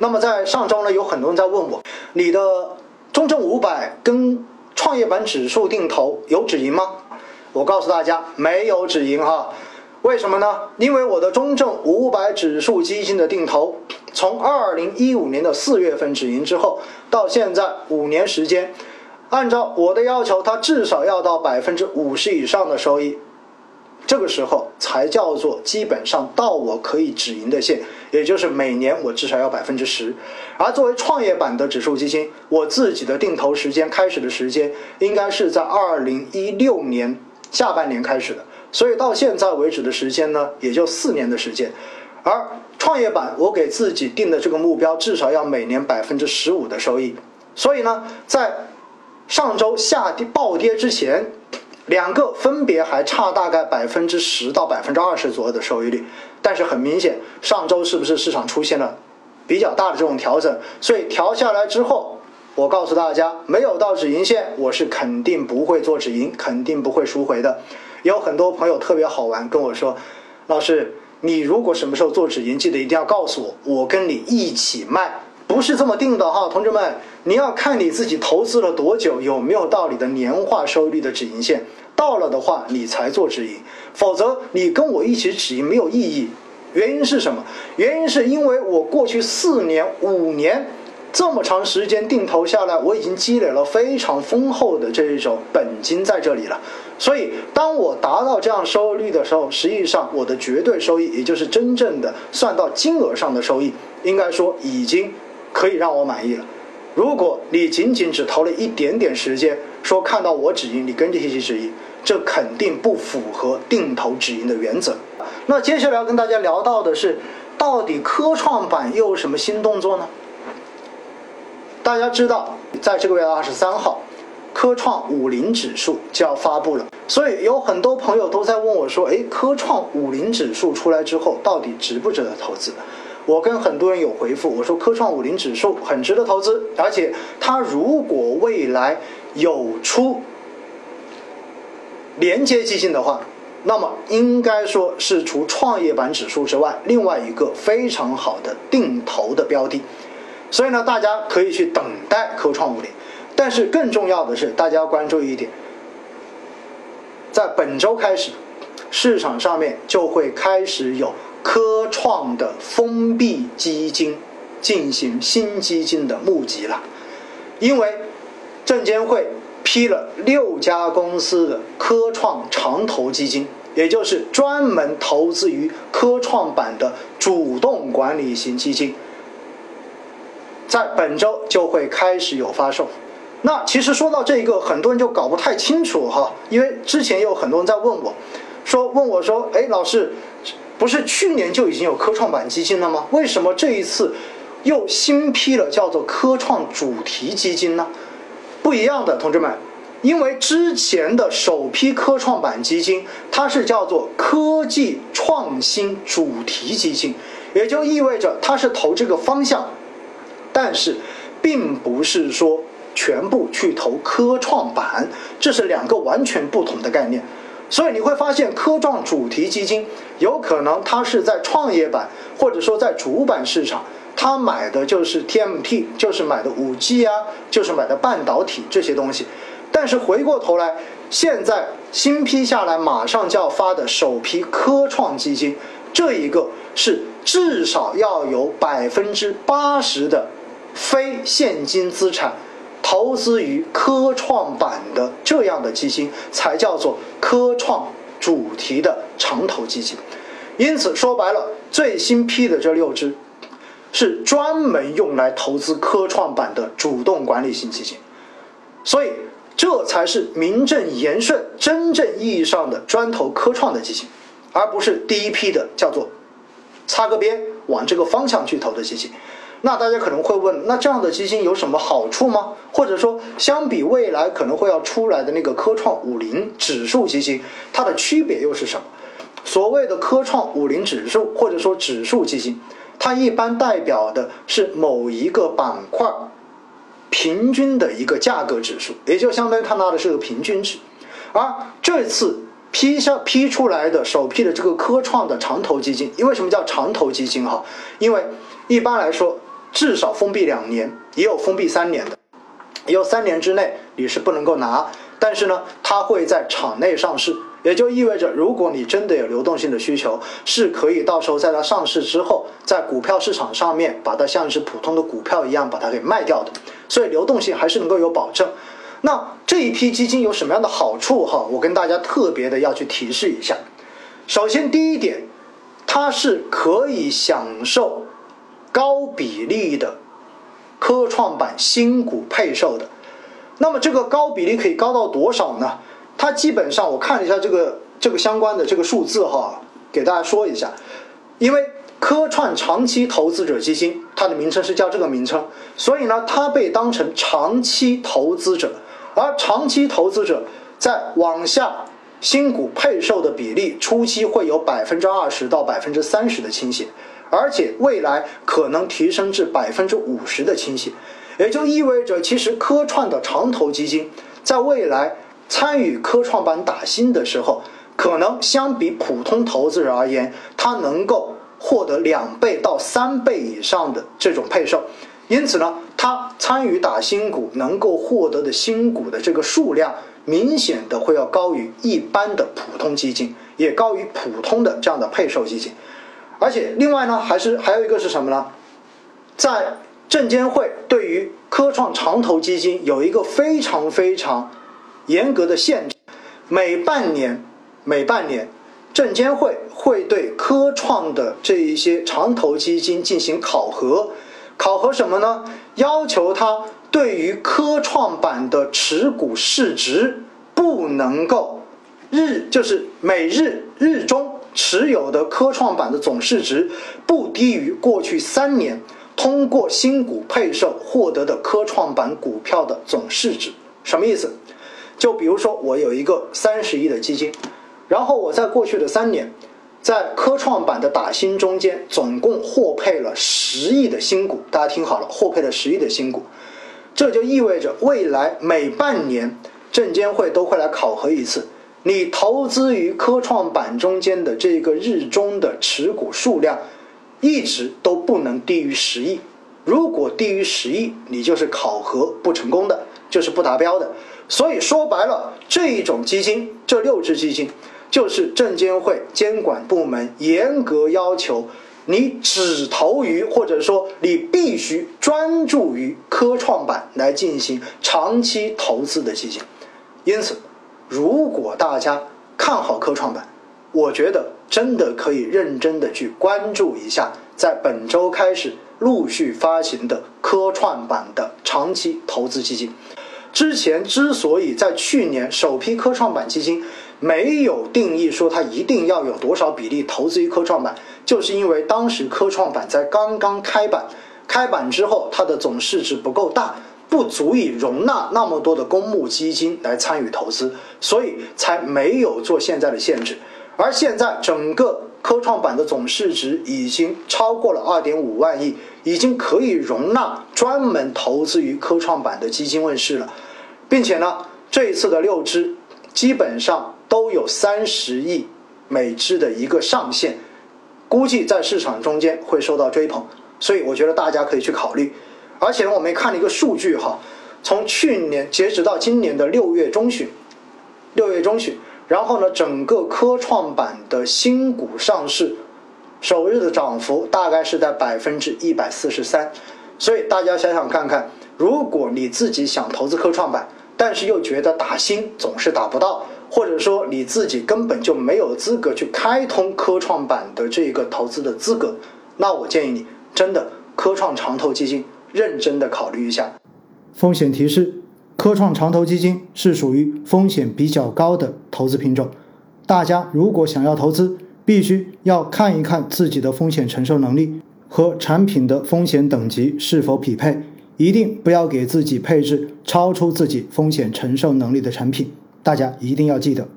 那么在上周呢，有很多人在问我，你的中证五百跟创业板指数定投有止盈吗？我告诉大家，没有止盈哈。为什么呢？因为我的中证五百指数基金的定投，从二零一五年的四月份止盈之后，到现在五年时间，按照我的要求，它至少要到百分之五十以上的收益。这个时候才叫做基本上到我可以止盈的线，也就是每年我至少要百分之十。而作为创业板的指数基金，我自己的定投时间开始的时间应该是在二零一六年下半年开始的，所以到现在为止的时间呢，也就四年的时间。而创业板我给自己定的这个目标，至少要每年百分之十五的收益。所以呢，在上周下跌暴跌之前。两个分别还差大概百分之十到百分之二十左右的收益率，但是很明显，上周是不是市场出现了比较大的这种调整？所以调下来之后，我告诉大家，没有到止盈线，我是肯定不会做止盈，肯定不会赎回的。有很多朋友特别好玩，跟我说，老师，你如果什么时候做止盈，记得一定要告诉我，我跟你一起卖，不是这么定的哈，同志们，你要看你自己投资了多久，有没有到你的年化收益率的止盈线。到了的话，你才做止盈，否则你跟我一起止盈没有意义。原因是什么？原因是因为我过去四年、五年这么长时间定投下来，我已经积累了非常丰厚的这一种本金在这里了。所以，当我达到这样收益率的时候，实际上我的绝对收益，也就是真正的算到金额上的收益，应该说已经可以让我满意了。如果你仅仅只投了一点点时间，说看到我止盈，你跟着一起止盈。这肯定不符合定投止盈的原则。那接下来要跟大家聊到的是，到底科创板又有什么新动作呢？大家知道，在这个月二十三号，科创五零指数就要发布了。所以有很多朋友都在问我说：“哎，科创五零指数出来之后，到底值不值得投资？”我跟很多人有回复，我说：“科创五零指数很值得投资，而且它如果未来有出。”连接基金的话，那么应该说是除创业板指数之外，另外一个非常好的定投的标的。所以呢，大家可以去等待科创五零。但是更重要的是，大家要关注一点，在本周开始，市场上面就会开始有科创的风基金进行新基金的募集了，因为证监会。批了六家公司的科创长投基金，也就是专门投资于科创板的主动管理型基金，在本周就会开始有发售。那其实说到这个，很多人就搞不太清楚哈，因为之前有很多人在问我，说问我说，哎，老师，不是去年就已经有科创板基金了吗？为什么这一次又新批了叫做科创主题基金呢？不一样的，同志们，因为之前的首批科创板基金，它是叫做科技创新主题基金，也就意味着它是投这个方向，但是并不是说全部去投科创板，这是两个完全不同的概念。所以你会发现，科创主题基金有可能它是在创业板，或者说在主板市场。他买的就是 TMT，就是买的五 G 啊，就是买的半导体这些东西。但是回过头来，现在新批下来，马上就要发的首批科创基金，这一个是至少要有百分之八十的非现金资产投资于科创板的这样的基金，才叫做科创主题的长投基金。因此说白了，最新批的这六只。是专门用来投资科创板的主动管理型基金，所以这才是名正言顺、真正意义上的专投科创的基金，而不是第一批的叫做擦个边往这个方向去投的基金。那大家可能会问，那这样的基金有什么好处吗？或者说，相比未来可能会要出来的那个科创五零指数基金，它的区别又是什么？所谓的科创五零指数或者说指数基金。它一般代表的是某一个板块平均的一个价格指数，也就相当于它拿的是个平均值。而这次批下批出来的首批的这个科创的长投基金，因为什么叫长投基金哈？因为一般来说，至少封闭两年，也有封闭三年的，也有三年之内你是不能够拿，但是呢，它会在场内上市。也就意味着，如果你真的有流动性的需求，是可以到时候在它上市之后，在股票市场上面把它像是普通的股票一样把它给卖掉的。所以流动性还是能够有保证。那这一批基金有什么样的好处？哈，我跟大家特别的要去提示一下。首先，第一点，它是可以享受高比例的科创板新股配售的。那么这个高比例可以高到多少呢？它基本上，我看了一下这个这个相关的这个数字哈，给大家说一下。因为科创长期投资者基金，它的名称是叫这个名称，所以呢，它被当成长期投资者。而长期投资者在往下新股配售的比例，初期会有百分之二十到百分之三十的倾斜，而且未来可能提升至百分之五十的倾斜，也就意味着，其实科创的长投基金在未来。参与科创板打新的时候，可能相比普通投资人而言，他能够获得两倍到三倍以上的这种配售，因此呢，他参与打新股能够获得的新股的这个数量，明显的会要高于一般的普通基金，也高于普通的这样的配售基金，而且另外呢，还是还有一个是什么呢？在证监会对于科创长投基金有一个非常非常。严格的限制，每半年，每半年，证监会会对科创的这一些长投基金进行考核，考核什么呢？要求它对于科创板的持股市值不能够日就是每日日中持有的科创板的总市值不低于过去三年通过新股配售获得的科创板股票的总市值，什么意思？就比如说，我有一个三十亿的基金，然后我在过去的三年，在科创板的打新中间，总共获配了十亿的新股。大家听好了，获配了十亿的新股，这就意味着未来每半年证监会都会来考核一次，你投资于科创板中间的这个日中的持股数量，一直都不能低于十亿。如果低于十亿，你就是考核不成功的，就是不达标的。所以说白了，这一种基金，这六只基金，就是证监会监管部门严格要求你只投于，或者说你必须专注于科创板来进行长期投资的基金。因此，如果大家看好科创板，我觉得真的可以认真的去关注一下，在本周开始陆续发行的科创板的长期投资基金。之前之所以在去年首批科创板基金没有定义说它一定要有多少比例投资于科创板，就是因为当时科创板在刚刚开板，开板之后它的总市值不够大，不足以容纳那么多的公募基金来参与投资，所以才没有做现在的限制。而现在整个科创板的总市值已经超过了二点五万亿。已经可以容纳专门投资于科创板的基金问世了，并且呢，这一次的六只基本上都有三十亿每只的一个上限，估计在市场中间会受到追捧，所以我觉得大家可以去考虑。而且呢，我们也看了一个数据哈，从去年截止到今年的六月中旬，六月中旬，然后呢，整个科创板的新股上市。首日的涨幅大概是在百分之一百四十三，所以大家想想看看，如果你自己想投资科创板，但是又觉得打新总是打不到，或者说你自己根本就没有资格去开通科创板的这个投资的资格，那我建议你真的科创长投基金认真的考虑一下。风险提示：科创长投基金是属于风险比较高的投资品种，大家如果想要投资。必须要看一看自己的风险承受能力和产品的风险等级是否匹配，一定不要给自己配置超出自己风险承受能力的产品。大家一定要记得。